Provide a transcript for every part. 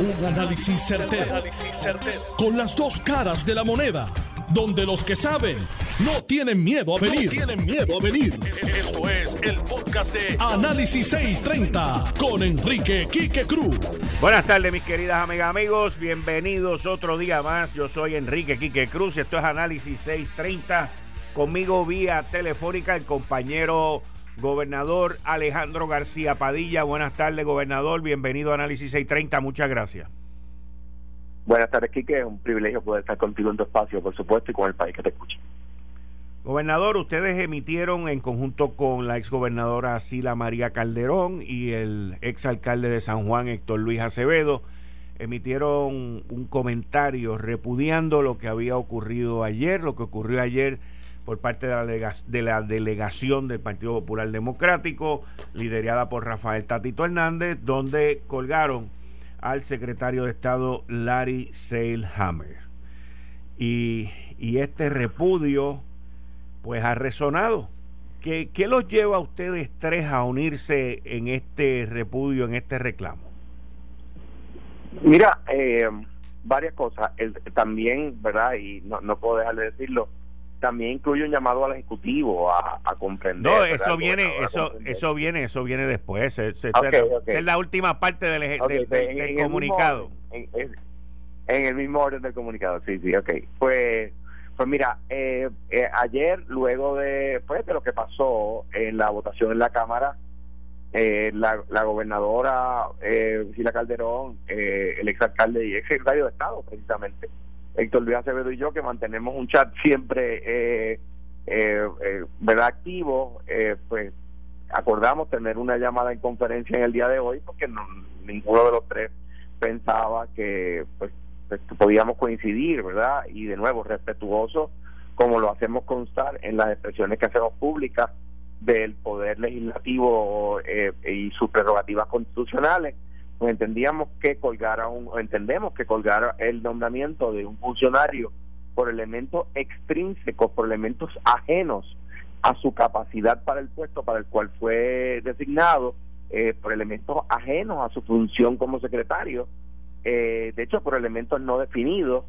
Un análisis certero, Con las dos caras de la moneda. Donde los que saben no tienen miedo a venir. tienen miedo a venir. Esto es el podcast de Análisis 630 con Enrique Quique Cruz. Buenas tardes, mis queridas amigas, amigos. Bienvenidos otro día más. Yo soy Enrique Quique Cruz y esto es Análisis 630. Conmigo vía telefónica el compañero Gobernador Alejandro García Padilla, buenas tardes, gobernador. Bienvenido a Análisis 630. Muchas gracias. Buenas tardes, Quique. Es un privilegio poder estar contigo en tu espacio, por supuesto, y con el país que te escucha. Gobernador, ustedes emitieron en conjunto con la exgobernadora Sila María Calderón y el exalcalde de San Juan, Héctor Luis Acevedo, emitieron un comentario repudiando lo que había ocurrido ayer, lo que ocurrió ayer por parte de la, de la delegación del Partido Popular Democrático, liderada por Rafael Tatito Hernández, donde colgaron al secretario de Estado Larry Seilhammer. Y, y este repudio, pues ha resonado. ¿Qué, ¿Qué, los lleva a ustedes tres a unirse en este repudio, en este reclamo? Mira, eh, varias cosas. El, también, ¿verdad? Y no, no puedo dejar de decirlo, también incluye un llamado al ejecutivo a, comprender. No, eso viene, eso, eso viene, eso viene después. Es, es, la última parte del, comunicado. en, el mismo orden del comunicado, sí, sí, ok. Pues, pues mira, eh, eh, ayer, luego de, pues, de lo que pasó en la votación en la Cámara, eh, la, la gobernadora eh, Sila Calderón, el exalcalde y ex secretario de Estado, precisamente, Héctor Luis Acevedo y yo, que mantenemos un chat siempre eh, eh, eh ¿verdad? activo, eh, pues acordamos tener una llamada en conferencia en el día de hoy porque ninguno de los tres pensaba que pues, pues podíamos coincidir, ¿verdad? Y de nuevo, respetuoso, como lo hacemos constar en las expresiones que hacemos públicas del poder legislativo y sus prerrogativas constitucionales pues entendíamos que colgara un, entendemos que colgara el nombramiento de un funcionario por elementos extrínsecos, por elementos ajenos a su capacidad para el puesto para el cual fue designado, eh, por elementos ajenos a su función como secretario, eh, de hecho por elementos no definidos,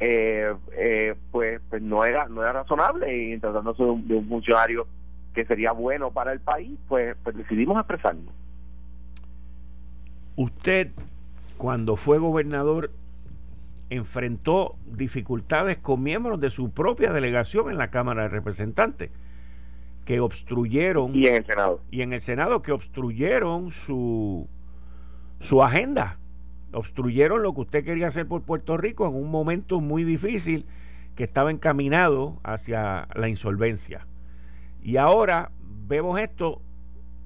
eh, pues, pues no era no era razonable y tratándose de un, de un funcionario que sería bueno para el país, pues, pues decidimos expresarnos. Usted, cuando fue gobernador, enfrentó dificultades con miembros de su propia delegación en la Cámara de Representantes que obstruyeron y en el Senado. y en el Senado que obstruyeron su su agenda. Obstruyeron lo que usted quería hacer por Puerto Rico en un momento muy difícil que estaba encaminado hacia la insolvencia. Y ahora vemos esto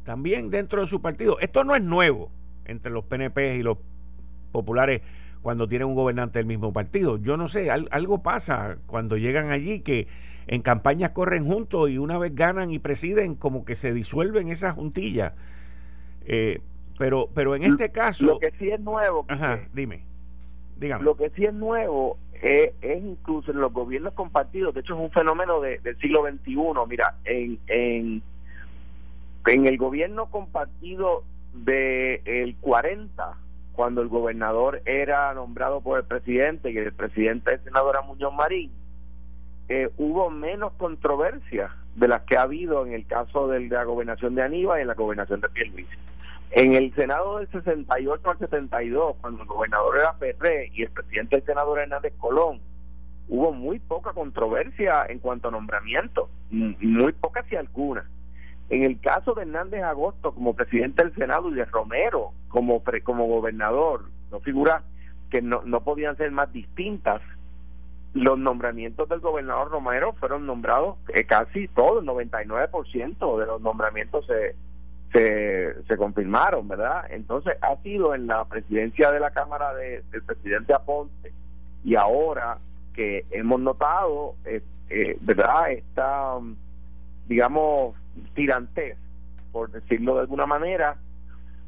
también dentro de su partido. Esto no es nuevo entre los PNP y los populares cuando tienen un gobernante del mismo partido. Yo no sé, algo pasa cuando llegan allí que en campañas corren juntos y una vez ganan y presiden, como que se disuelven esas juntillas. Eh, pero, pero en este caso. Lo que sí es nuevo. Ajá, dime. Dígame. Lo que sí es nuevo es, incluso en los gobiernos compartidos, de hecho es un fenómeno del siglo XXI. Mira, en, en, en el gobierno compartido de el 40 cuando el gobernador era nombrado por el presidente y el presidente el senador era Muñoz Marín eh, hubo menos controversia de las que ha habido en el caso de la gobernación de Aníbal y en la gobernación de Pierluisi. En el Senado del 68 al 72 cuando el gobernador era Ferré y el presidente del senador Hernández Colón hubo muy poca controversia en cuanto a nombramiento muy poca si alguna en el caso de Hernández Agosto como presidente del Senado y de Romero como, como gobernador, no figura que no, no podían ser más distintas, los nombramientos del gobernador Romero fueron nombrados eh, casi todo, el 99% de los nombramientos se, se, se confirmaron, ¿verdad? Entonces ha sido en la presidencia de la Cámara de, del presidente Aponte y ahora que hemos notado, eh, eh, ¿verdad? Esta, digamos, tirantes, por decirlo de alguna manera,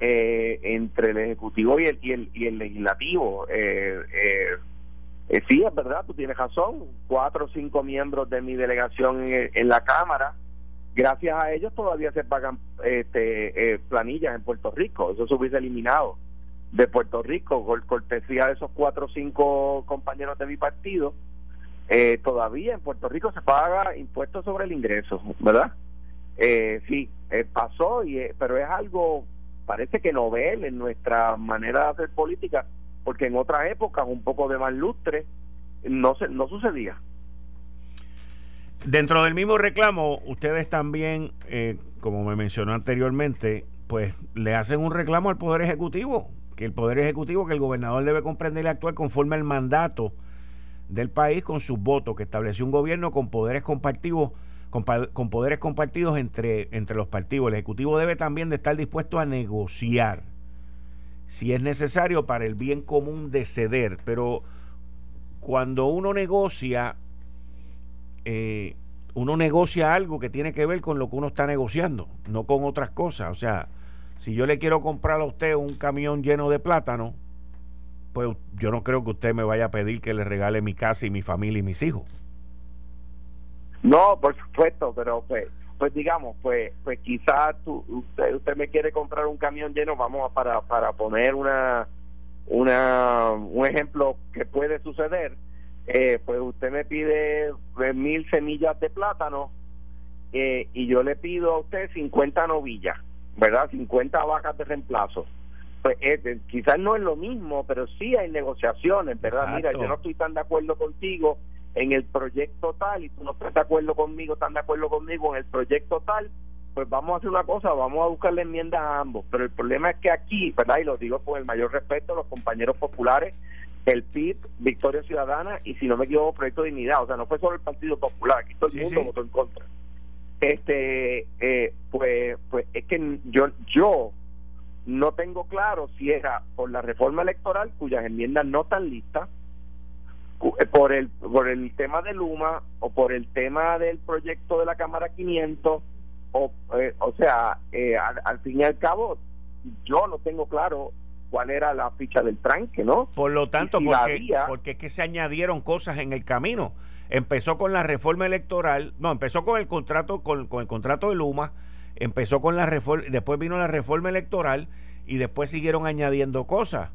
eh, entre el Ejecutivo y el, y el, y el Legislativo. Eh, eh, eh, sí, es verdad, tú tienes razón. Cuatro o cinco miembros de mi delegación en, la Cámara, gracias a ellos todavía se pagan este, planillas en Puerto Rico. Eso se hubiese eliminado. de Puerto Rico, por cortesía de esos cuatro o cinco compañeros de mi partido, eh, todavía en Puerto Rico se paga impuestos sobre el ingreso, ¿verdad? Eh, sí, eh, pasó, y, eh, pero es algo, parece que novel en nuestra manera de hacer política, porque en otras épocas, un poco de más lustre, no, se, no sucedía. Dentro del mismo reclamo, ustedes también, como me mencionó anteriormente, pues le hacen un reclamo al Poder Ejecutivo, que el Poder Ejecutivo, que el gobernador debe comprender y actuar conforme al mandato del país con sus votos, que estableció un gobierno con poderes compartidos, con, poderes compartidos entre, entre los partidos. El Ejecutivo debe también de estar dispuesto a negociar, si es necesario, para el bien común de ceder. Pero cuando uno negocia, eh, uno negocia algo que tiene que ver con lo que uno está negociando, no con otras cosas. O sea, si yo le quiero comprar a usted un camión lleno de plátano, pues yo no creo que usted me vaya a pedir que le regale mi casa y mi familia y mis hijos. No, por supuesto, pero pues, pues digamos, pues, pues quizás usted, usted me quiere comprar un camión lleno, vamos a para, para poner una, una, un ejemplo que puede suceder, eh, pues usted me pide eh, mil semillas de plátano eh, y yo le pido a usted 50 novillas, ¿verdad? 50 vacas de reemplazo pues eh, quizás no es lo mismo, pero sí hay negociaciones, ¿verdad? Mira, yo no estoy tan de acuerdo contigo en el proyecto tal y tú no estás de acuerdo conmigo, tan de acuerdo conmigo en el proyecto tal, pues vamos a hacer una cosa, vamos a buscarle enmiendas a ambos. Pero el problema es que aquí, ¿verdad? Y lo digo con el mayor respeto a los compañeros populares, el PIB, Victoria Ciudadana y si no me equivoco, Proyecto de Dignidad, o sea, no fue solo el Partido Popular, aquí todo el mundo votó en contra. Este, eh, pues, pues es que yo, yo no tengo claro si era por la reforma electoral, cuyas enmiendas no están listas, por el, por el tema de Luma o por el tema del proyecto de la Cámara 500, o, eh, o sea, eh, al, fin y al cabo, yo no tengo claro cuál era la ficha del tranque, ¿no? Por lo tanto, porque, porque es que se añadieron cosas en el camino. Empezó con la reforma electoral, no, empezó con el contrato, con, con el contrato de Luma, empezó con la reforma, después vino la reforma electoral y después siguieron añadiendo cosas.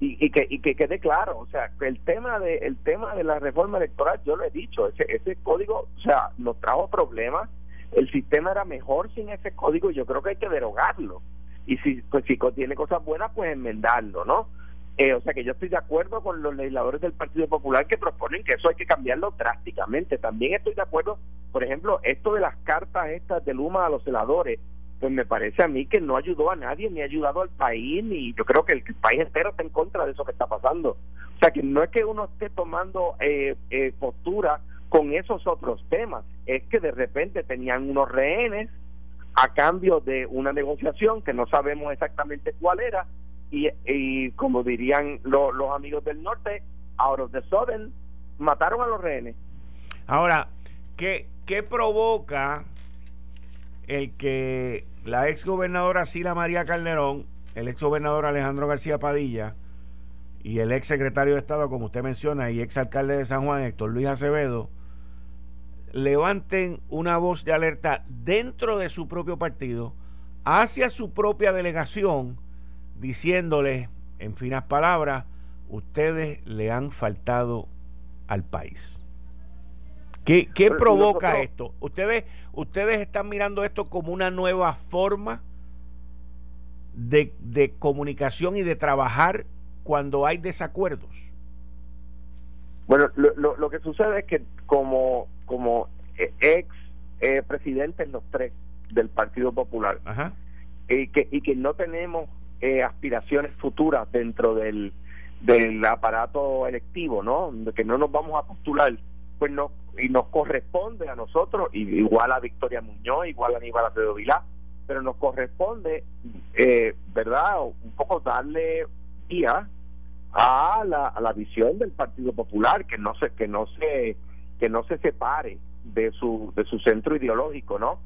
Y, y, que, y que quede claro, o sea, que el tema de el tema de la reforma electoral, yo lo he dicho, ese, ese código, o sea, nos trajo problemas, el sistema era mejor sin ese código, yo creo que hay que derogarlo. Y si pues si tiene cosas buenas, pues enmendarlo, ¿no? Eh, o sea que yo estoy de acuerdo con los legisladores del Partido Popular que proponen que eso hay que cambiarlo drásticamente. También estoy de acuerdo, por ejemplo, esto de las cartas estas de Luma a los celadores, pues me parece a mí que no ayudó a nadie, ni ha ayudado al país, ni yo creo que el, país entero está en contra de eso que está pasando. O sea que no es que uno esté tomando eh, eh, postura con esos otros temas, es que de repente tenían unos rehenes a cambio de una negociación que no sabemos exactamente cuál era y, como dirían los amigos del norte, out of the sudden, mataron a los rehenes. Ahora, ¿qué, qué provoca el que la ex gobernadora Sila María Calderón, el ex gobernador Alejandro García Padilla y el ex secretario de Estado, como usted menciona, y ex alcalde de San Juan, Héctor Luis Acevedo, levanten una voz de alerta dentro de su propio partido hacia su propia delegación diciéndole, en finas palabras, ustedes le han faltado al país. ¿Qué, provoca esto? ¿Ustedes, ¿Ustedes están mirando esto como una nueva forma de, de comunicación y de trabajar cuando hay desacuerdos? Bueno, lo, lo, que sucede es que como, como eh, ex eh, presidentes los tres del Partido Popular, Y, que, y que no tenemos eh, aspiraciones futuras dentro del, del aparato electivo, ¿no? Que no nos vamos a postular, pues no, y nos corresponde a nosotros, igual a Victoria Muñoz, igual a Aníbal Acevedo Vilá, pero nos corresponde, eh, ¿verdad?, un poco darle vía a la, a la visión del Partido Popular, que no se, que no se, que no se separe de su, de su centro ideológico, ¿no?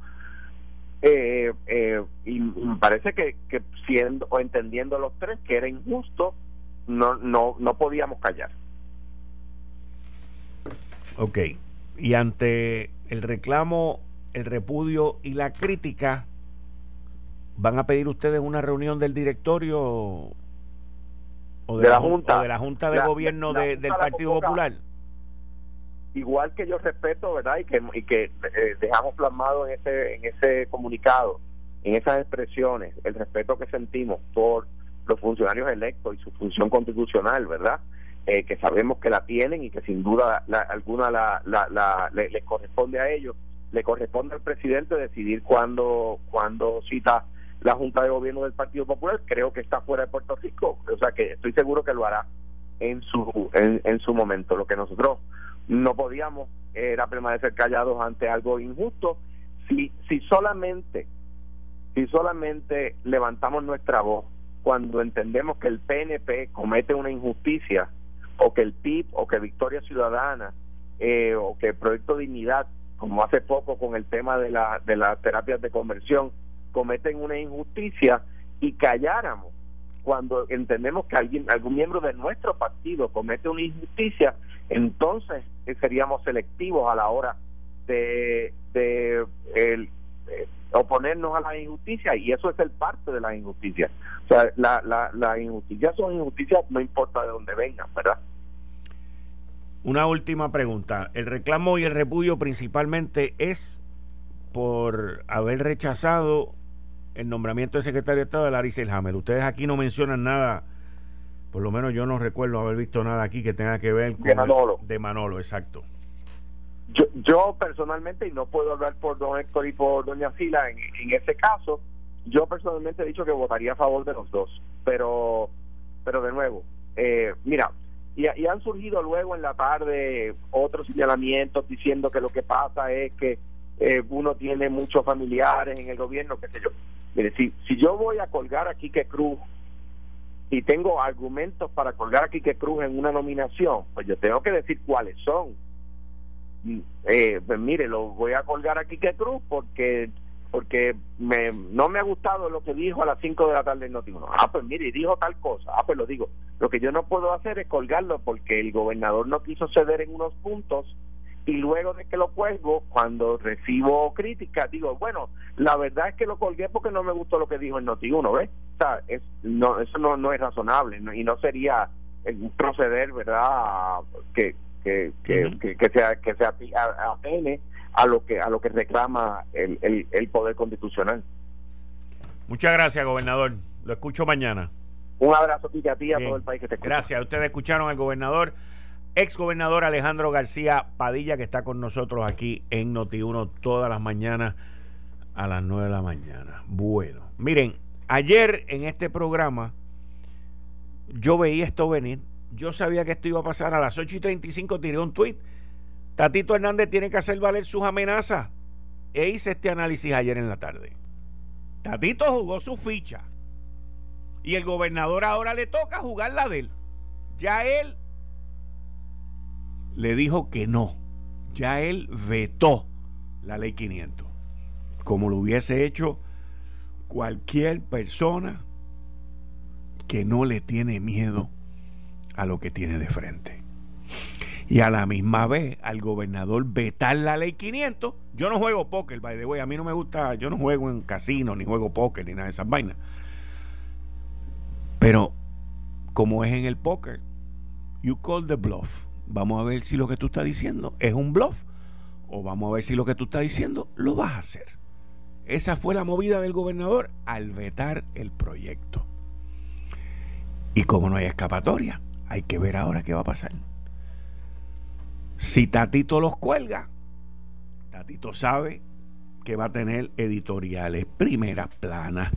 Eh, eh, y me parece que, que siendo o entendiendo los tres que era injusto, no, no, no podíamos callar. Ok, y ante el reclamo, el repudio y la crítica, ¿van a pedir ustedes una reunión del directorio O de, la, Junta. de la Junta de Gobierno del Partido Popular. Igual que yo respeto, ¿verdad? Y que, y que eh, dejamos plasmado en ese, en ese comunicado, en esas expresiones, el respeto que sentimos por los funcionarios electos y su función constitucional, ¿verdad? Eh, que sabemos que la tienen y que sin duda alguna la, la, le, corresponde a ellos, le corresponde al presidente decidir cuándo, cuándo cita la Junta de Gobierno del Partido Popular, creo que está fuera de Puerto Rico, o sea que estoy seguro que lo hará en su, en, su momento. Lo que nosotros no podíamos era permanecer callados ante algo injusto. Si, si solamente, si solamente levantamos nuestra voz cuando entendemos que el PNP comete una injusticia, o que el PIB, o que Victoria Ciudadana, eh, o que el Proyecto Dignidad, como hace poco con el tema de, la, de las terapias de conversión, cometen una injusticia y calláramos cuando entendemos que alguien, algún miembro de nuestro partido comete una injusticia, entonces eh, seríamos selectivos a la hora de, de el, eh, oponernos a la injusticia y eso es el parte de la injusticia. O sea, la, la, la injusticia son injusticias no importa de dónde vengan, ¿verdad? Una última pregunta. El reclamo y el repudio principalmente es por haber rechazado el nombramiento de secretario de Estado de Larissa Elhammer. Ustedes aquí no mencionan nada, por lo menos yo no recuerdo haber visto nada aquí que tenga que ver con... De Manolo. de Manolo, exacto. Yo, yo personalmente, y no puedo hablar por don Héctor y por doña Sila en, en ese caso, yo personalmente he dicho que votaría a favor de los dos, pero, pero de nuevo, eh, mira, y, han surgido luego en la tarde otros señalamientos diciendo que lo que pasa es que eh, uno tiene muchos familiares en el gobierno, qué sé yo. Mire, si, si yo voy a colgar a Quique Cruz y tengo argumentos para colgar a Quique Cruz en una nominación, pues yo tengo que decir cuáles son. Eh, pues mire, lo voy a colgar a Quique Cruz porque porque me, no me ha gustado lo que dijo a las 5 de la tarde en Notiuno. Ah, pues mire, dijo tal cosa. Ah, pues lo digo. Lo que yo no puedo hacer es colgarlo porque el gobernador no quiso ceder en unos puntos y luego de que lo cuelgo, cuando recibo críticas, digo, bueno, la verdad es que lo colgué porque no me gustó lo que dijo el Noti1, ¿ves? O sea, es, no, eso no, no es razonable y no sería un proceder, ¿verdad? Que, que, que, que, sea que sea apene a lo que a lo que reclama el, el, el poder constitucional. Muchas gracias, gobernador. Lo escucho mañana. Un abrazo a ti, a todo el país que te escucha. Gracias. Ustedes escucharon al gobernador ex gobernador Alejandro García Padilla, que está con nosotros aquí en Noti1 todas las mañanas a las 9 de la mañana. Bueno, miren, ayer en este programa yo veía esto venir. Yo sabía que esto iba a pasar a las 8 y 35. Tiré un tweet. Tatito Hernández tiene que hacer valer sus amenazas. E hice este análisis ayer en la tarde. Tatito jugó su ficha. Y el gobernador ahora le toca jugar la de él. Ya él le dijo que no. Ya él vetó la ley 500, como lo hubiese hecho cualquier persona que no le tiene miedo a lo que tiene de frente. Y a la misma vez, al gobernador vetar la ley 500, yo no juego póker, by the way, a mí no me gusta, yo no juego en casino, ni juego póker, ni nada de esas vainas. Pero, como es en el póker, you call the bluff. Vamos a ver si lo que tú estás diciendo es un bluff o vamos a ver si lo que tú estás diciendo lo vas a hacer. Esa fue la movida del gobernador al vetar el proyecto. Y como no hay escapatoria, hay que ver ahora qué va a pasar. Si Tatito los cuelga, Tatito sabe que va a tener editoriales, primeras planas,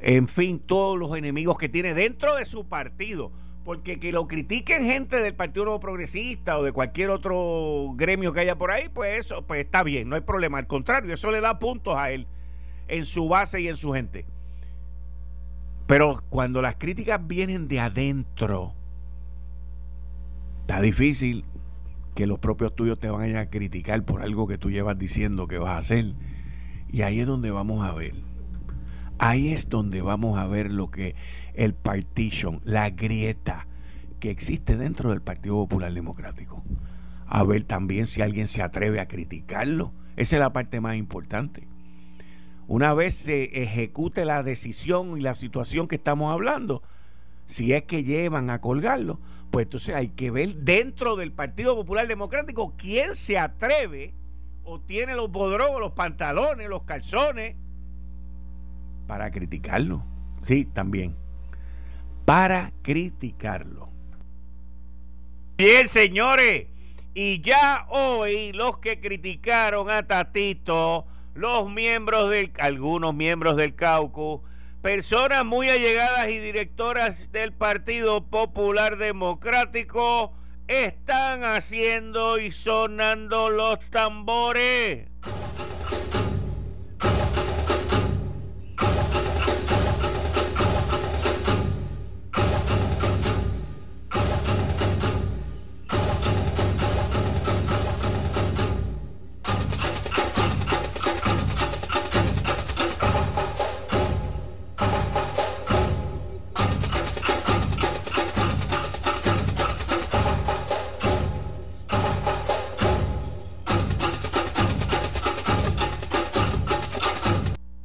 en fin, todos los enemigos que tiene dentro de su partido porque que lo critiquen gente del Partido Nuevo Progresista o de cualquier otro gremio que haya por ahí, pues eso pues está bien, no hay problema. Al contrario, eso le da puntos a él en su base y en su gente. Pero cuando las críticas vienen de adentro, está difícil que los propios tuyos te vayan a criticar por algo que tú llevas diciendo que vas a hacer. Y ahí es donde vamos a ver. Ahí es donde vamos a ver lo que el partition, la grieta que existe dentro del Partido Popular Democrático. A ver también si alguien se atreve a criticarlo. Esa es la parte más importante. Una vez se ejecute la decisión y la situación que estamos hablando, si es que llevan a colgarlo, pues entonces hay que ver dentro del Partido Popular Democrático quién se atreve o tiene los bodrogos, los pantalones, los calzones para criticarlo. Sí, también. Para criticarlo. Bien, señores. Y ya hoy los que criticaron a Tatito, los miembros del, algunos miembros del Cauco, personas muy allegadas y directoras del Partido Popular Democrático están haciendo y sonando los tambores.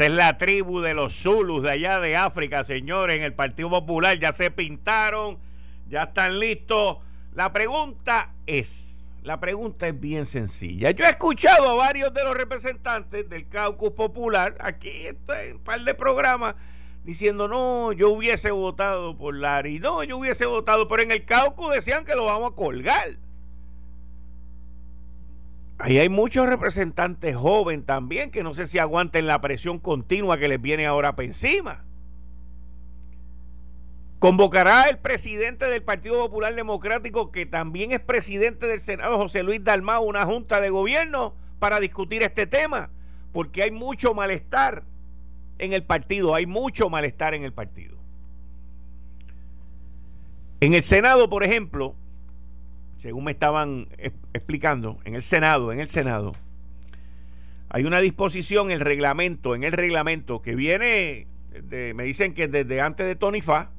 Es la tribu de los Zulus de allá de África, señores, en el Partido Popular. Ya se pintaron, ya están listos. La pregunta es, la pregunta es bien sencilla. Yo he escuchado a varios de los representantes del Caucus Popular, aquí en un par de programas, diciendo, no, yo hubiese votado por Larry, no, yo hubiese votado, pero en el Caucus decían que lo vamos a colgar. Ahí hay muchos representantes jóvenes también que no sé si aguanten la presión continua que les viene ahora para encima. Convocará el presidente del Partido Popular Democrático, que también es presidente del Senado, José Luis Dalmau, una junta de gobierno para discutir este tema, porque hay mucho malestar en el partido, hay mucho malestar en el partido. En el Senado, por ejemplo, según me estaban explicando, en el Senado, en el Senado, hay una disposición, el reglamento, en el reglamento que viene, me dicen que desde antes de Tony Fa,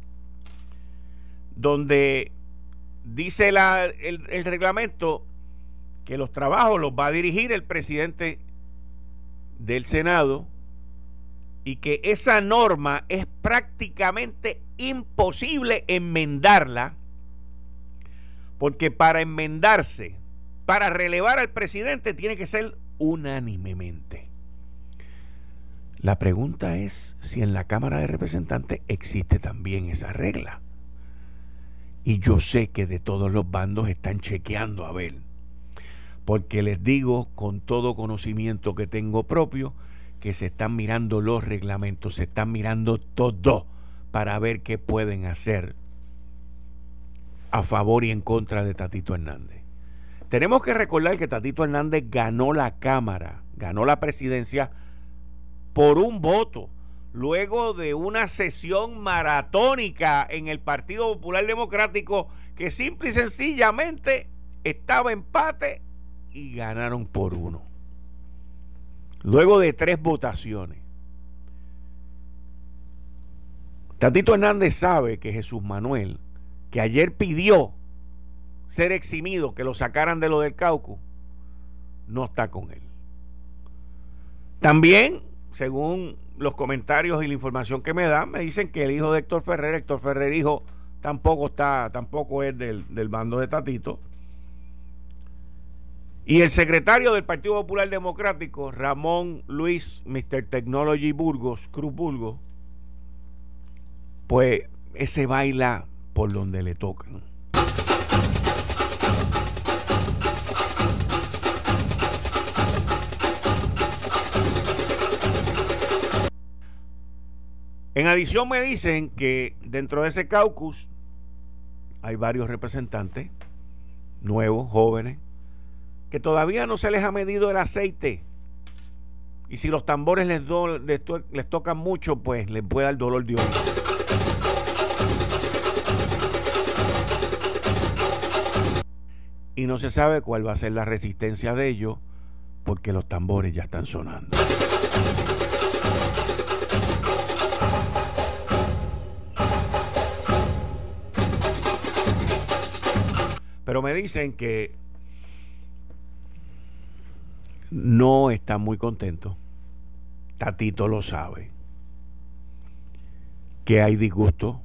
donde dice la, el, el reglamento que los trabajos los va a dirigir el presidente del Senado y que esa norma es prácticamente imposible enmendarla porque para enmendarse, para relevar al presidente, tiene que ser unánimemente. La pregunta es si en la Cámara de Representantes existe también esa regla. Y yo sé que de todos los bandos están chequeando a ver. Porque les digo con todo conocimiento que tengo propio que se están mirando los reglamentos, se están mirando todo para ver qué pueden hacer a favor y en contra de Tatito Hernández. Tenemos que recordar que Tatito Hernández ganó la Cámara, ganó la presidencia por un voto, luego de una sesión maratónica en el Partido Popular Democrático que simple y sencillamente estaba empate y ganaron por uno. Luego de tres votaciones. Tatito Hernández sabe que Jesús Manuel que ayer pidió ser eximido, que lo sacaran de lo del Cauco, no está con él. También, según los comentarios y la información que me dan, me dicen que el hijo de Héctor Ferrer, Héctor Ferrer hijo, tampoco está, tampoco es del, del bando de Tatito. Y el secretario del Partido Popular Democrático, Ramón Luis, Mr. Technology Burgos, Cruz Burgos, pues ese baila por donde le tocan. En adición me dicen que dentro de ese caucus hay varios representantes nuevos, jóvenes, que todavía no se les ha medido el aceite. Y si los tambores les, les, tocan mucho, pues les puede dar dolor de oído. Y no se sabe cuál va a ser la resistencia de ellos porque los tambores ya están sonando. Pero me dicen que no están muy contentos. Tatito lo sabe. Que hay disgusto.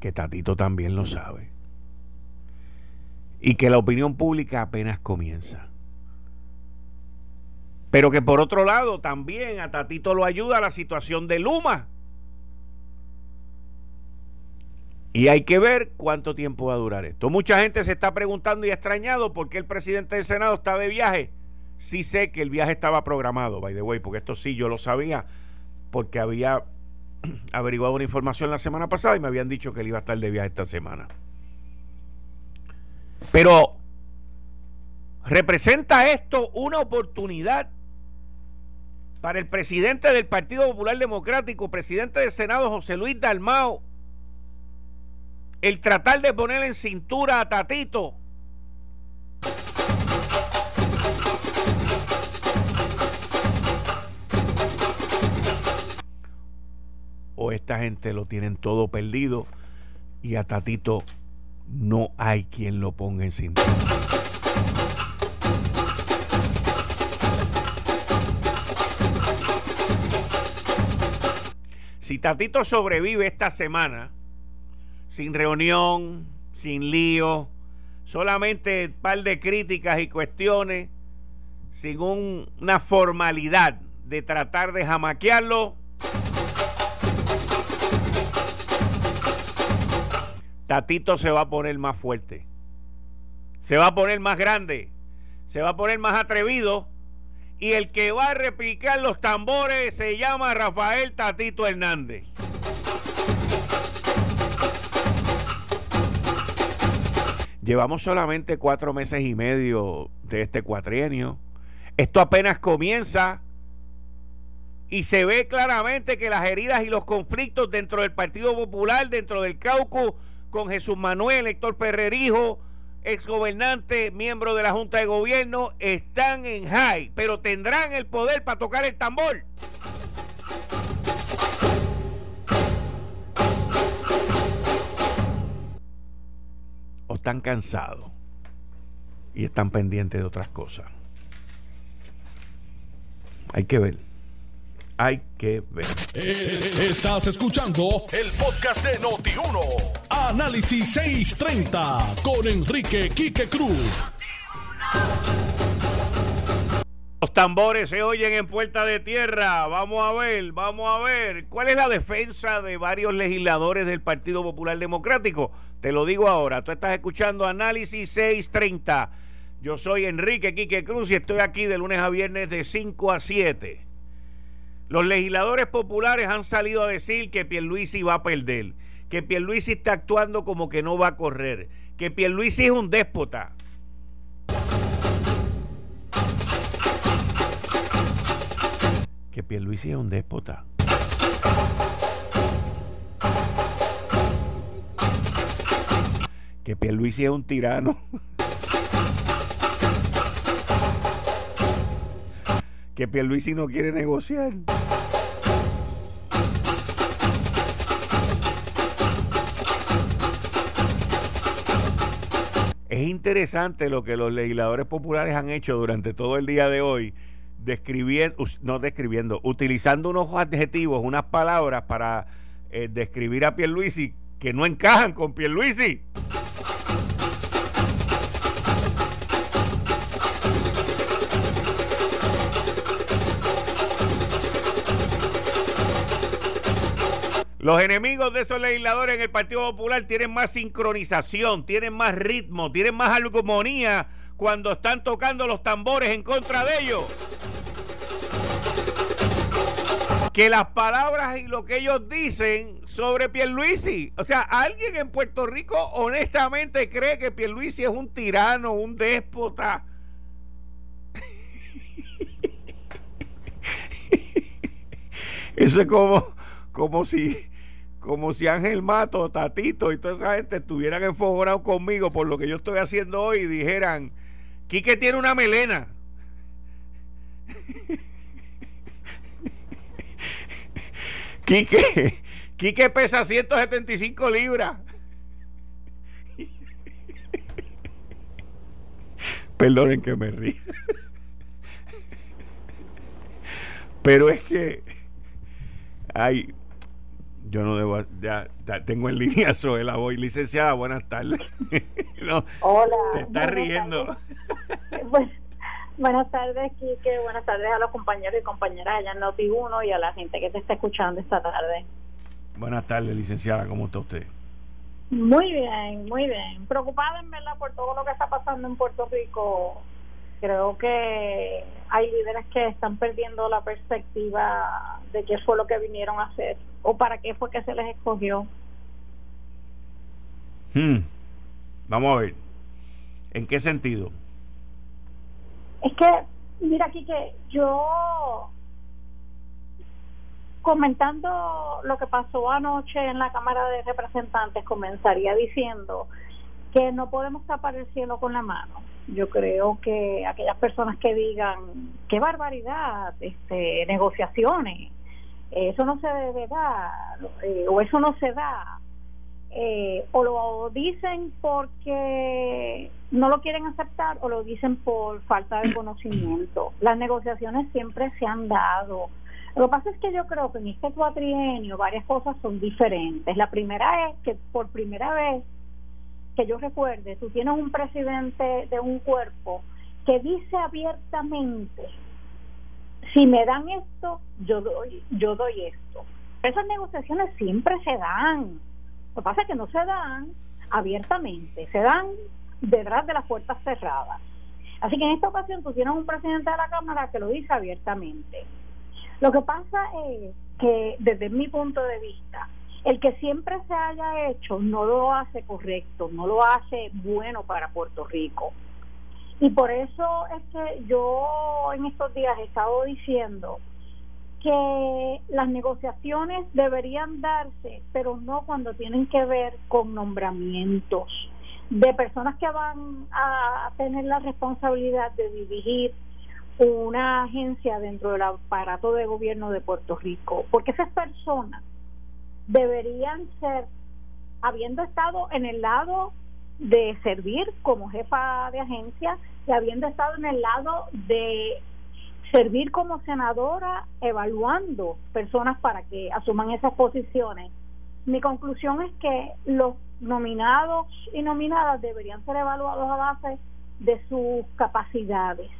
que Tatito también lo sabe. Y que la opinión pública apenas comienza. Pero que por otro lado también a Tatito lo ayuda la situación de Luma. Y hay que ver cuánto tiempo va a durar esto. Mucha gente se está preguntando y extrañado por qué el presidente del Senado está de viaje. Sí sé que el viaje estaba programado, by the way, porque esto sí yo lo sabía, porque había averiguado una información la semana pasada y me habían dicho que él iba a estar de viaje esta semana. Pero representa esto una oportunidad para el presidente del Partido Popular Democrático, presidente del Senado, José Luis Dalmao, el tratar de poner en cintura a Tatito. O esta gente lo tienen todo perdido y a Tatito no hay quien lo ponga en cintura. Si Tatito sobrevive esta semana, sin reunión, sin lío, solamente un par de críticas y cuestiones, sin una formalidad de tratar de jamaquearlo, Tatito se va a poner más fuerte, se va a poner más grande, se va a poner más atrevido y el que va a replicar los tambores se llama Rafael Tatito Hernández. Llevamos solamente cuatro meses y medio de este cuatrienio. Esto apenas comienza y se ve claramente que las heridas y los conflictos dentro del Partido Popular, dentro del Cauco, con Jesús Manuel, Héctor Perrerijo, exgobernante, miembro de la Junta de Gobierno, están en high, pero tendrán el poder para tocar el tambor. O están cansados y están pendientes de otras cosas. Hay que ver. Hay que ver. Eh, estás escuchando el podcast de Noti1. Análisis 630 con Enrique Quique Cruz. Los tambores se oyen en puerta de tierra. Vamos a ver, vamos a ver. ¿Cuál es la defensa de varios legisladores del Partido Popular Democrático? Te lo digo ahora. Tú estás escuchando Análisis 630. Yo soy Enrique Quique Cruz y estoy aquí de lunes a viernes de 5 a 7. Los legisladores populares han salido a decir que Pierluisi va a perder, que Pierluisi está actuando como que no va a correr, que Pierluisi es un déspota. Que Pierluisi es un déspota. Que Pierluisi es un tirano. que Pierluisi no quiere negociar. Es interesante lo que los legisladores populares han hecho durante todo el día de hoy, describiendo, no describiendo, utilizando unos adjetivos, unas palabras para eh, describir a Pierluisi que no encajan con Pierluisi. Los enemigos de esos legisladores en el Partido Popular tienen más sincronización, tienen más ritmo, tienen más armonía cuando están tocando los tambores en contra de ellos. Que las palabras y lo que ellos dicen sobre Pierluisi. O sea, ¿alguien en Puerto Rico honestamente cree que Pierluisi es un tirano, un déspota? Eso es como, como si como si Ángel Mato, Tatito y toda esa gente estuvieran enfogonados conmigo por lo que yo estoy haciendo hoy y dijeran, Quique tiene una melena. Quique, Quique pesa 175 libras. Perdonen que me ríe. Pero es que hay Yo no debo, ya, tengo en línea la voy. Licenciada, buenas tardes. Hola. Te estás riendo. buenas tardes, Kike. Buenas tardes a los compañeros y compañeras allá en Noti1 y a la gente que te está escuchando esta tarde. Buenas tardes, licenciada. ¿Cómo está usted? Muy bien, muy bien. Preocupada en verdad por todo lo que está pasando en Puerto Rico. Creo que hay líderes que están perdiendo la perspectiva de qué fue lo que vinieron a hacer o para qué fue que se les escogió. Hmm. Vamos a ver. ¿En qué sentido? Es que, mira aquí que yo comentando lo que pasó anoche en la Cámara de Representantes, comenzaría diciendo que no podemos tapar el cielo con la mano. Yo creo que aquellas personas que digan, qué barbaridad, este, negociaciones, eso no se debe dar, eh, o eso no se da, eh, o lo dicen porque no lo quieren aceptar o lo dicen por falta de conocimiento. Las negociaciones siempre se han dado lo que pasa es que yo creo que en este cuatrienio varias cosas son diferentes. La primera es que por primera vez que yo recuerde, tú tienes un presidente de un cuerpo que dice abiertamente, si me dan esto, yo doy, yo doy esto. Esas negociaciones siempre se dan. Lo que pasa es que no se dan abiertamente, se dan detrás de las puertas cerradas. Así que en esta ocasión tú tienes un presidente de la Cámara que lo dice abiertamente. Lo que pasa es que desde mi punto de vista, el que siempre se haya hecho no lo hace correcto, no lo hace bueno para Puerto Rico. Y por eso es que yo en estos días he estado diciendo que las negociaciones deberían darse, pero no cuando tienen que ver con nombramientos de personas que van a tener la responsabilidad de dirigir una agencia dentro del aparato de gobierno de Puerto Rico, porque esas personas deberían ser, habiendo estado en el lado de servir como jefa de agencia y habiendo estado en el lado de servir como senadora evaluando personas para que asuman esas posiciones. Mi conclusión es que los nominados y nominadas deberían ser evaluados a base de sus capacidades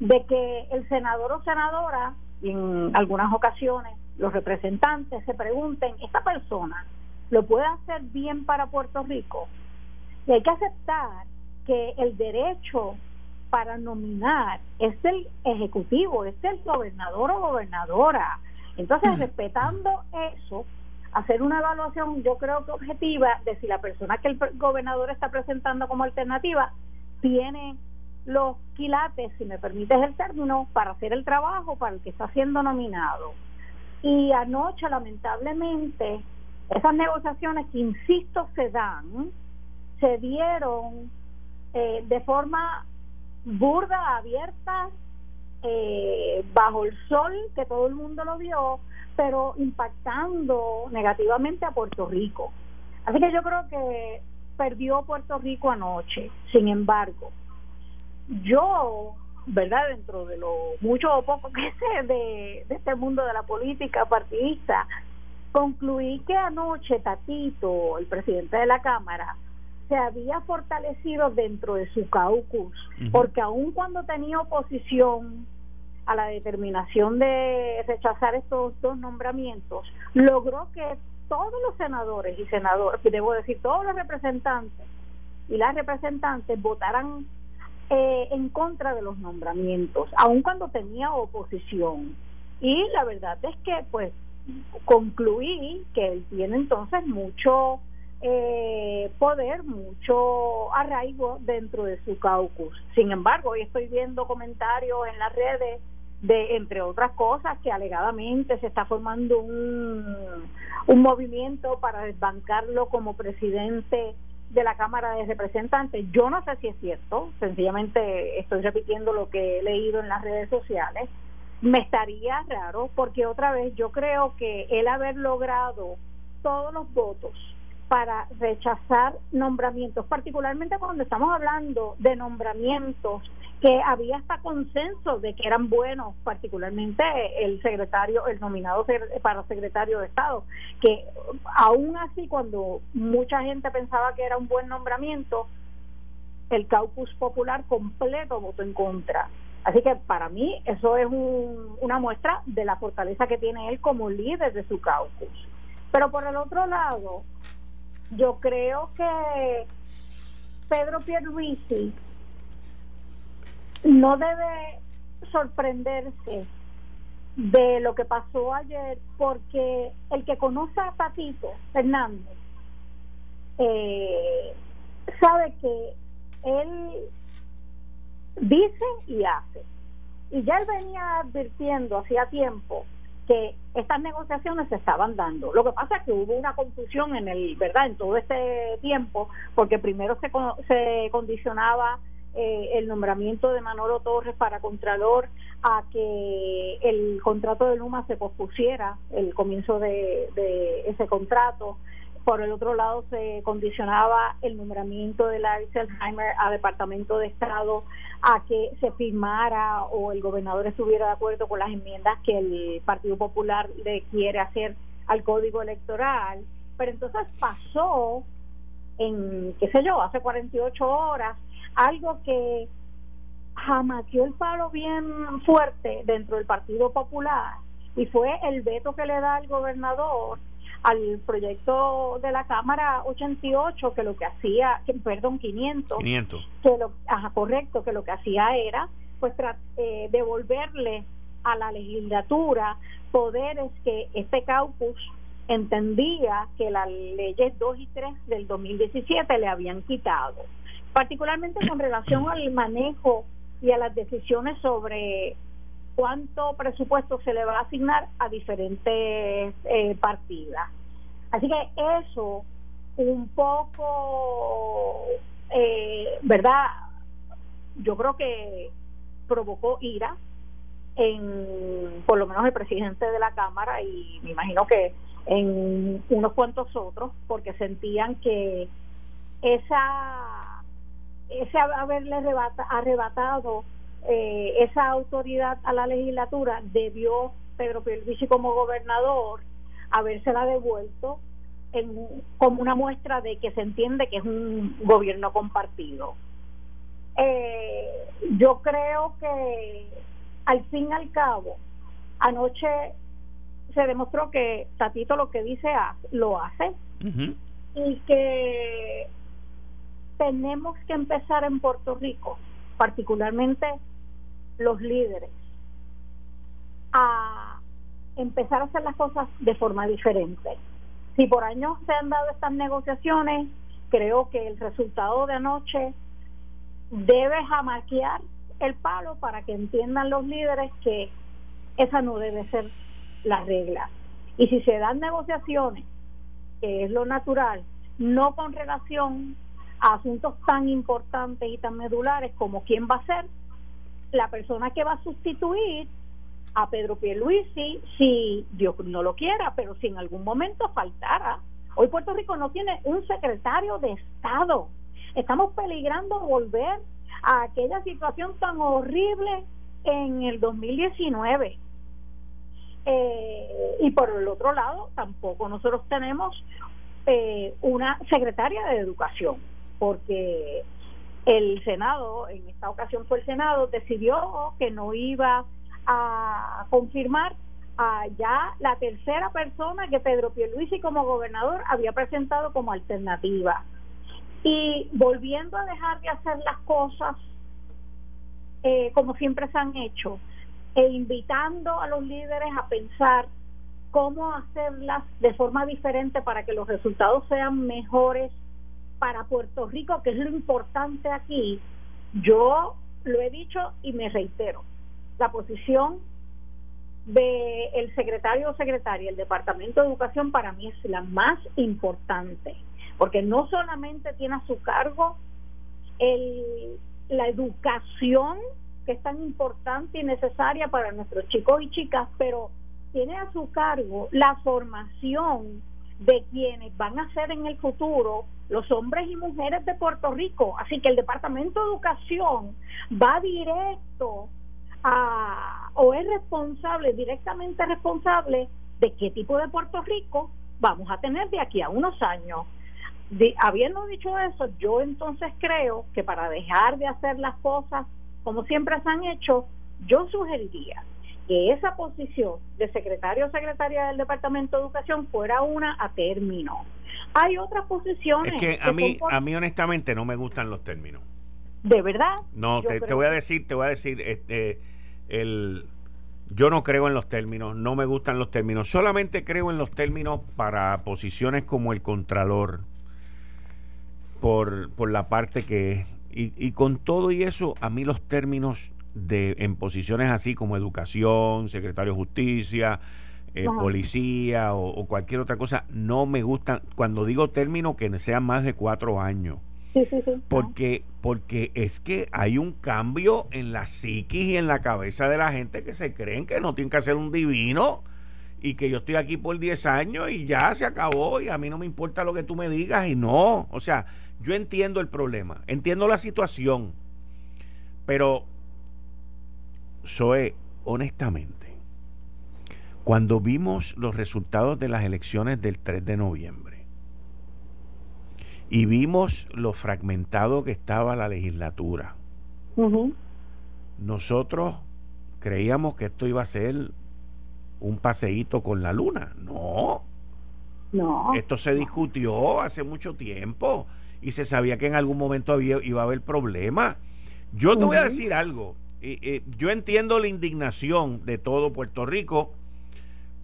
de que el senador o senadora, en algunas ocasiones los representantes se pregunten, ¿esta persona lo puede hacer bien para Puerto Rico? Y hay que aceptar que el derecho para nominar es el ejecutivo, es el gobernador o gobernadora. Entonces, respetando eso, hacer una evaluación, yo creo que objetiva, de si la persona que el gobernador está presentando como alternativa tiene los quilates, si me permites el término, para hacer el trabajo para el que está siendo nominado. Y anoche, lamentablemente, esas negociaciones que, insisto, se dan, se dieron eh, de forma burda, abierta, eh, bajo el sol, que todo el mundo lo vio, pero impactando negativamente a Puerto Rico. Así que yo creo que perdió Puerto Rico anoche. Sin embargo, yo, ¿verdad? Dentro de lo mucho o poco que sé de, este mundo de la política partidista, concluí que anoche Tatito, el presidente de la Cámara, se había fortalecido dentro de su caucus, porque aun cuando tenía oposición a la determinación de rechazar estos dos nombramientos, logró que todos los senadores y senadores, debo decir, todos los representantes y las representantes votaran eh, en contra de los nombramientos, aun cuando tenía oposición. Y la verdad es que, pues, concluí que él tiene entonces mucho eh, poder, mucho arraigo dentro de su caucus. Sin embargo, hoy estoy viendo comentarios en las redes de, entre otras cosas, que alegadamente se está formando un, un movimiento para desbancarlo como presidente de la Cámara de Representantes. Yo no sé si es cierto, sencillamente estoy repitiendo lo que he leído en las redes sociales. Me estaría raro porque otra vez yo creo que el haber logrado todos los votos para rechazar nombramientos, particularmente cuando estamos hablando de nombramientos que había hasta consenso de que eran buenos, particularmente el secretario, el nominado para secretario de Estado, que aún así cuando mucha gente pensaba que era un buen nombramiento, el caucus popular completo votó en contra. Así que para mí eso es una muestra de la fortaleza que tiene él como líder de su caucus. Pero por el otro lado, yo creo que Pedro Pierluisi no debe sorprenderse de lo que pasó ayer porque el que conoce a Tatito Fernández eh, sabe que él dice y hace y ya él venía advirtiendo hacía tiempo que estas negociaciones se estaban dando. Lo que pasa es que hubo una confusión en el, ¿verdad? En todo este tiempo, porque primero se, se condicionaba eh, el nombramiento de Manolo Torres para Contralor a que el contrato de Luma se pospusiera, el comienzo de, ese contrato. Por el otro lado, se condicionaba el nombramiento de Larry Selheimer a Departamento de Estado a que se firmara o el gobernador estuviera de acuerdo con las enmiendas que el Partido Popular le quiere hacer al Código Electoral. Pero entonces pasó en, qué sé yo, hace 48 horas, algo que jamaqueó el palo bien fuerte dentro del Partido Popular y fue el veto que le da al gobernador al proyecto de la Cámara 88 que lo que hacía, que, perdón, 500, 500. Que lo, ajá, correcto, que lo que hacía era pues eh, devolverle a la legislatura poderes que este caucus entendía que las leyes 2 y 3 del 2017 le habían quitado, particularmente con relación al manejo y a las decisiones sobre cuánto presupuesto se le va a asignar a diferentes eh, partidas. Así que eso un poco, eh, ¿verdad? Yo creo que provocó ira en por lo menos el presidente de la Cámara y me imagino que en unos cuantos otros porque sentían que esa ese haberle arrebatado eh, esa autoridad a la legislatura debió Pedro Pierluisi como gobernador habérsela devuelto en, como una muestra de que se entiende que es un gobierno compartido. Eh, yo creo que al fin y al cabo, anoche se demostró que Tatito lo que dice lo hace y que tenemos que empezar en Puerto Rico, particularmente los líderes a empezar a hacer las cosas de forma diferente. Si por años se han dado estas negociaciones, creo que el resultado de anoche debe jamaquear el palo para que entiendan los líderes que esa no debe ser la regla. Y si se dan negociaciones, que es lo natural, no con relación asuntos tan importantes y tan medulares como quién va a ser, la persona que va a sustituir a Pedro Pierluisi, si Dios no lo quiera, pero si en algún momento faltara. Hoy Puerto Rico no tiene un secretario de Estado. Estamos peligrando volver a aquella situación tan horrible en el 2019. Eh, y por el otro lado, tampoco nosotros tenemos eh, una secretaria de educación, porque el Senado, en esta ocasión fue el Senado, decidió que no iba a confirmar a ya la tercera persona que Pedro Pierluisi como gobernador había presentado como alternativa. Y volviendo a dejar de hacer las cosas eh, como siempre se han hecho, e invitando a los líderes a pensar cómo hacerlas de forma diferente para que los resultados sean mejores para Puerto Rico, que es lo importante aquí, yo lo he dicho y me reitero, la posición de el secretario o secretaria del Departamento de Educación para mí es la más importante, porque no solamente tiene a su cargo el, la educación que es tan importante y necesaria para nuestros chicos y chicas, pero tiene a su cargo la formación de quienes van a ser en el futuro los hombres y mujeres de Puerto Rico. Así que el Departamento de Educación va directo a, o es responsable, directamente responsable de qué tipo de Puerto Rico vamos a tener de aquí a unos años. habiendo dicho eso, yo entonces creo que para dejar de hacer las cosas como siempre se han hecho, yo sugeriría que esa posición de secretario o secretaria del Departamento de Educación fuera una a término. Hay otras posiciones. Es que a mí, a mí honestamente no me gustan los términos. ¿De verdad? No, te, voy a decir, te voy a decir, este, el, yo no creo en los términos, no me gustan los términos, solamente creo en los términos para posiciones como el contralor, por, por la parte que es. Y, y con todo y eso, a mí los términos de, en posiciones así como educación, secretario de justicia, eh, policía o, cualquier otra cosa, no me gustan, cuando digo término, que sean más de cuatro años. Porque, porque es que hay un cambio en la psiquis y en la cabeza de la gente que se creen que no tienen que hacer un divino y que yo estoy aquí por 10 años y ya se acabó y a mí no me importa lo que tú me digas y no, o sea, yo entiendo el problema, entiendo la situación, pero Zoe, honestamente, cuando vimos los resultados de las elecciones del 3 de noviembre y vimos lo fragmentado que estaba la legislatura, nosotros creíamos que esto iba a ser un paseíto con la luna. No. No. Esto se discutió hace mucho tiempo y se sabía que en algún momento había, iba a haber problemas. Yo te voy a decir algo yo entiendo la indignación de todo Puerto Rico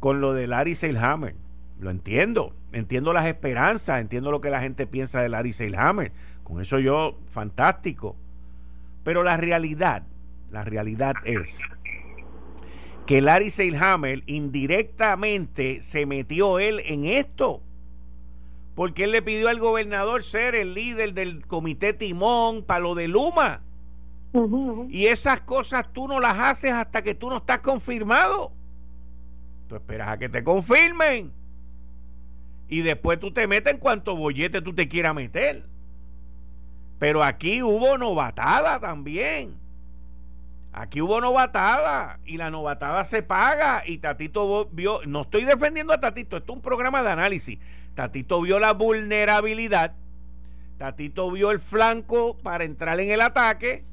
con lo de Larry Seilhammer. Lo entiendo. Entiendo las esperanzas, entiendo lo que la gente piensa de Larry Seilhammer. Con eso yo, fantástico. Pero la realidad, la realidad es que Larry Seilhammer indirectamente se metió él en esto. Porque él le pidió al gobernador ser el líder del comité Timón para lo de Luma. Y esas cosas tú no las haces hasta que tú no estás confirmado. Tú esperas a que te confirmen. Y después tú te metes en cuanto bollete tú te quieras meter. Pero aquí hubo novatada también. Aquí hubo novatada y la novatada se paga y Tatito vio, no estoy defendiendo a Tatito, esto es un programa de análisis. Tatito vio la vulnerabilidad, Tatito vio el flanco para entrar en el ataque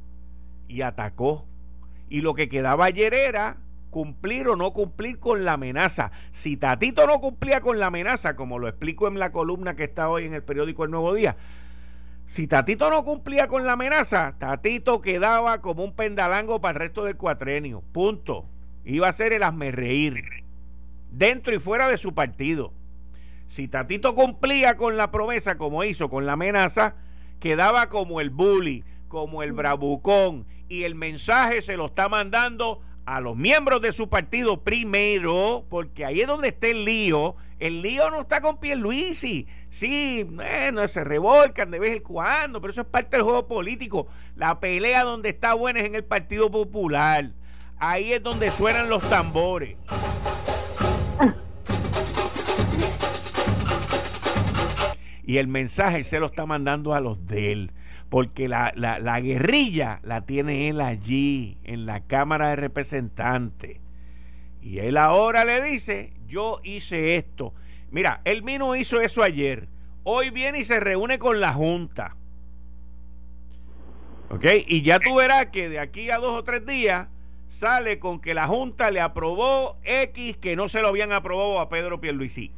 y atacó. Y lo que quedaba ayer era cumplir o no cumplir con la amenaza. Si Tatito no cumplía con la amenaza, como lo explico en la columna que está hoy en el periódico El Nuevo Día, si Tatito no cumplía con la amenaza, Tatito quedaba como un pendalango para el resto del cuatrenio. Punto. Iba a ser el reír dentro y fuera de su partido. Si Tatito cumplía con la promesa, como hizo con la amenaza, quedaba como el bully, como el bravucón y el mensaje se lo está mandando a los miembros de su partido primero, porque ahí es donde está el lío. El lío no está con Pierluisi. Sí, bueno, se revolcan de vez en cuando, pero eso es parte del juego político. La pelea donde está buena es en el Partido Popular. Ahí es donde suenan los tambores. Y el mensaje se lo está mandando a los de él porque la, la, guerrilla la tiene él allí, en la Cámara de Representantes. Y él ahora le dice, yo hice esto. Mira, él mismo hizo eso ayer. Hoy viene y se reúne con la Junta. ¿Ok? Y ya tú verás que de aquí a dos o tres días sale con que la Junta le aprobó X que no se lo habían aprobado a Pedro Pierluisi.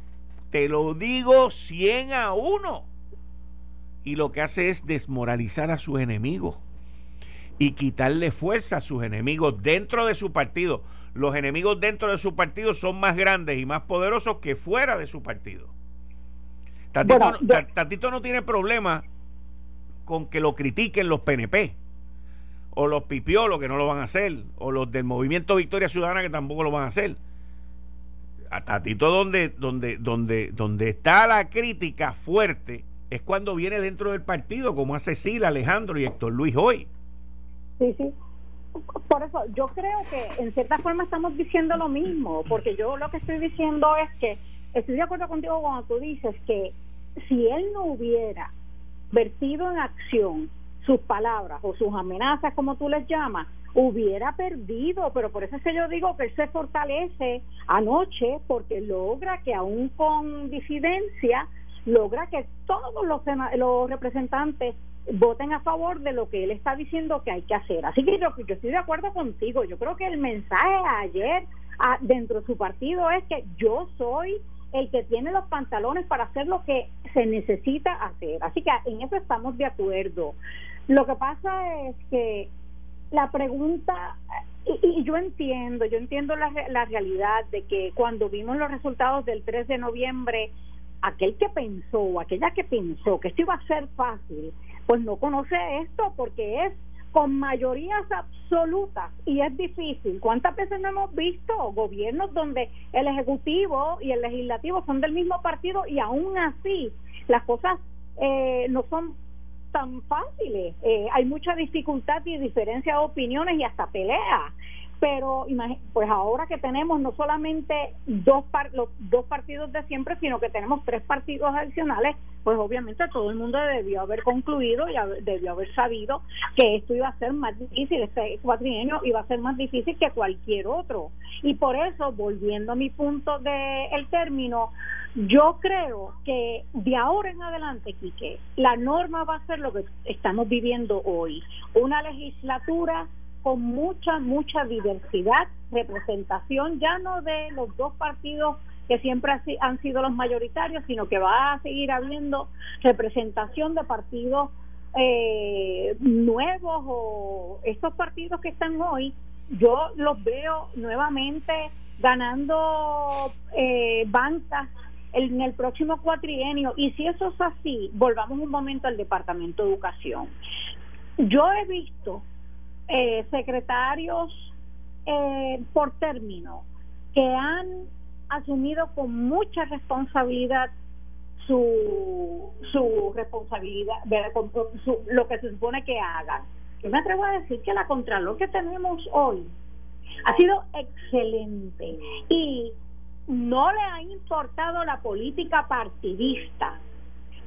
Te lo digo 100 a 1 y lo que hace es desmoralizar a sus enemigos y quitarle fuerza a sus enemigos dentro de su partido. Los enemigos dentro de su partido son más grandes y más poderosos que fuera de su partido. Tatito, no tiene problema con que lo critiquen los PNP o los pipiolos que no lo van a hacer o los del movimiento Victoria Ciudadana que tampoco lo van a hacer. A Tatito donde, donde, donde, donde está la crítica fuerte es cuando viene dentro del partido, como hace Sila, Alejandro y Héctor Luis hoy. Sí, sí. Por eso yo creo que en cierta forma estamos diciendo lo mismo, porque yo lo que estoy diciendo es que estoy de acuerdo contigo cuando tú dices que si él no hubiera vertido en acción sus palabras o sus amenazas, como tú les llamas, hubiera perdido, pero por eso es que yo digo que él se fortalece anoche porque logra que aún con disidencia, logra que todos los, los representantes voten a favor de lo que él está diciendo que hay que hacer. Así que yo, yo estoy de acuerdo contigo, yo creo que el mensaje ayer dentro de su partido es que yo soy el que tiene los pantalones para hacer lo que se necesita hacer. Así que en eso estamos de acuerdo. Lo que pasa es que la pregunta, y, yo entiendo, yo entiendo la, la realidad de que cuando vimos los resultados del 3 de noviembre, aquel que pensó, aquella que pensó que esto iba a ser fácil, pues no conoce esto porque es con mayorías absolutas y es difícil. ¿Cuántas veces no hemos visto gobiernos donde el Ejecutivo y el Legislativo son del mismo partido y aún así las cosas eh, no son tan fáciles? Eh, hay mucha dificultad y diferencia de opiniones y hasta pelea pero pues ahora que tenemos no solamente dos los dos partidos de siempre, sino que tenemos tres partidos adicionales, pues obviamente todo el mundo debió haber concluido y debió haber sabido que esto iba a ser más difícil, este cuatrienio iba a ser más difícil que cualquier otro. Y por eso, volviendo a mi punto del el término, yo creo que de ahora en adelante, Quique, la norma va a ser lo que estamos viviendo hoy, una legislatura con mucha, mucha diversidad, representación, ya no de los dos partidos que siempre han sido los mayoritarios, sino que va a seguir habiendo representación de partidos eh, nuevos o estos partidos que están hoy, yo los veo nuevamente ganando eh, bancas en el próximo cuatrienio. Y si eso es así, volvamos un momento al Departamento de Educación. Yo he visto eh, secretarios eh, por término que han asumido con mucha responsabilidad su, su responsabilidad, lo que se supone que hagan. Yo me atrevo a decir que la Contralor que tenemos hoy ha sido excelente y no le ha importado la política partidista,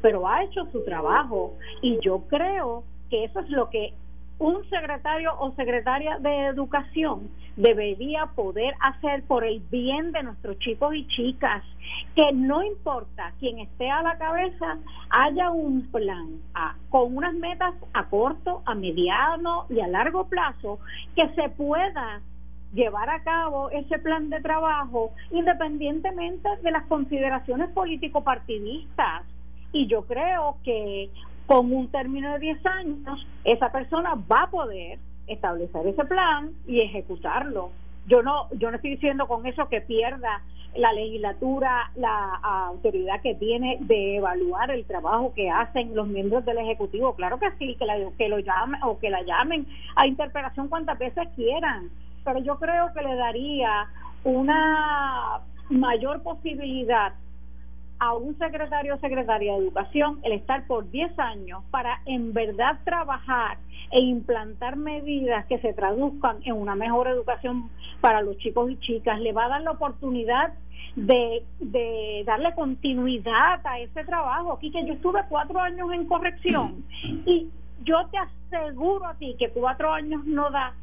pero ha hecho su trabajo y yo creo que eso es lo que un secretario o secretaria de educación debería poder hacer por el bien de nuestros chicos y chicas, que no importa quién esté a la cabeza, haya un plan con unas metas a corto, a mediano y a largo plazo que se pueda llevar a cabo ese plan de trabajo independientemente de las consideraciones político-partidistas. Y yo creo que con un término de 10 años, esa persona va a poder establecer ese plan y ejecutarlo. Yo no, yo no estoy diciendo con eso que pierda la legislatura la autoridad que tiene de evaluar el trabajo que hacen los miembros del ejecutivo. Claro que sí, que, la, que lo llamen o que la llamen a interpelación cuantas veces quieran, pero yo creo que le daría una mayor posibilidad a un secretario o secretaria de educación el estar por 10 años para en verdad trabajar e implantar medidas que se traduzcan en una mejor educación para los chicos y chicas, le va a dar la oportunidad de, de darle continuidad a ese trabajo. Aquí que yo estuve cuatro años en corrección y yo te aseguro a ti que cuatro años no da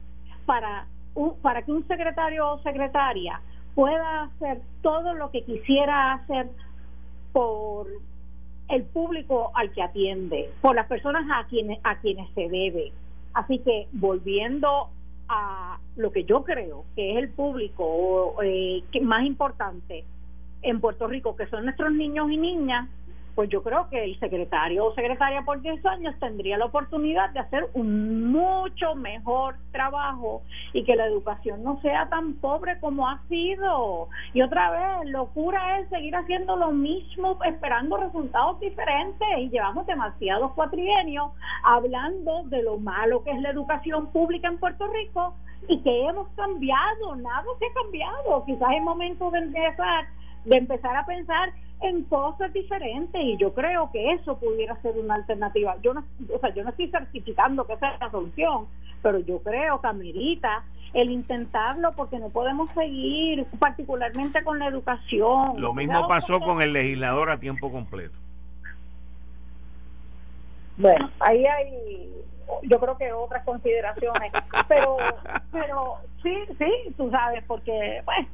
para, para que un secretario o secretaria pueda hacer todo lo que quisiera hacer por el público al que atiende, por las personas a quienes a quienes se debe. Así que volviendo a lo que yo creo que es el público eh, más importante en Puerto Rico, que son nuestros niños y niñas, pues yo creo que el secretario o secretaria por 10 años tendría la oportunidad de hacer un mucho mejor trabajo y que la educación no sea tan pobre como ha sido. Y otra vez, locura es seguir haciendo lo mismo, esperando resultados diferentes y llevamos demasiados cuatrienios hablando de lo malo que es la educación pública en Puerto Rico y que hemos cambiado, nada se ha cambiado. Quizás es momento de empezar, de empezar a pensar en cosas diferentes y yo creo que eso pudiera ser una alternativa. Yo no, o sea, yo no estoy certificando que esa es la solución, pero yo creo que amerita el intentarlo porque no podemos seguir, particularmente con la educación. Lo mismo pasó con el legislador a tiempo completo. Bueno, ahí hay, yo creo que otras consideraciones, pero, pero sí, sí, tú sabes, porque, pues,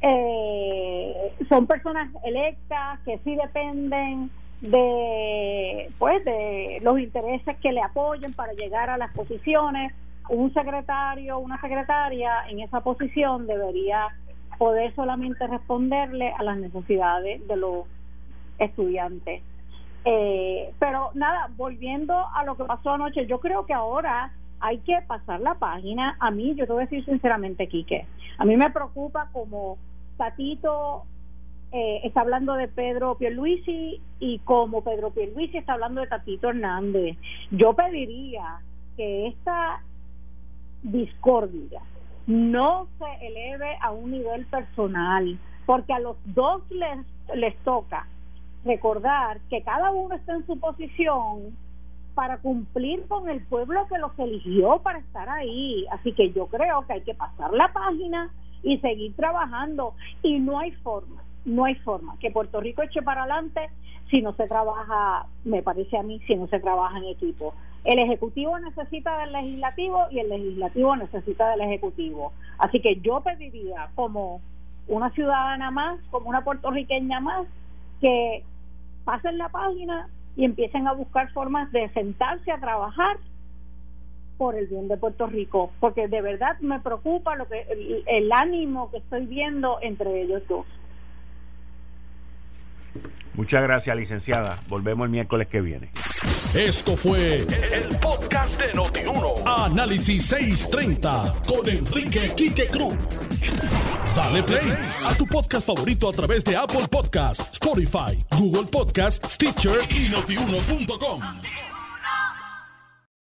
eh, son personas electas que sí dependen de, pues, de los intereses que le apoyen para llegar a las posiciones. Un secretario, una secretaria en esa posición debería poder solamente responderle a las necesidades de los estudiantes. Eh, pero nada, volviendo a lo que pasó anoche, yo creo que ahora hay que pasar la página. A mí, yo te voy a decir sinceramente, Quique, a mí me preocupa como Tatito eh, está hablando de Pedro Pierluisi y como Pedro Pierluisi está hablando de Tatito Hernández. Yo pediría que esta discordia no se eleve a un nivel personal, porque a los dos les, les toca recordar que cada uno está en su posición para cumplir con el pueblo que los eligió para estar ahí. Así que yo creo que hay que pasar la página y seguir trabajando. Y no hay forma, no hay forma que Puerto Rico eche para adelante si no se trabaja, me parece a mí, si no se trabaja en equipo. El Ejecutivo necesita del Legislativo y el Legislativo necesita del Ejecutivo. Así que yo pediría como una ciudadana más, como una puertorriqueña más, que pasen la página y empiecen a buscar formas de sentarse a trabajar por el bien de Puerto Rico, porque de verdad me preocupa lo que el, ánimo que estoy viendo entre ellos dos. Muchas gracias, licenciada. Volvemos el miércoles que viene. Esto fue el, podcast de Notiuno. Análisis 630 con Enrique Quique Cruz. Dale play a tu podcast favorito a través de Apple Podcasts, Spotify, Google Podcasts, Stitcher y notiuno.com.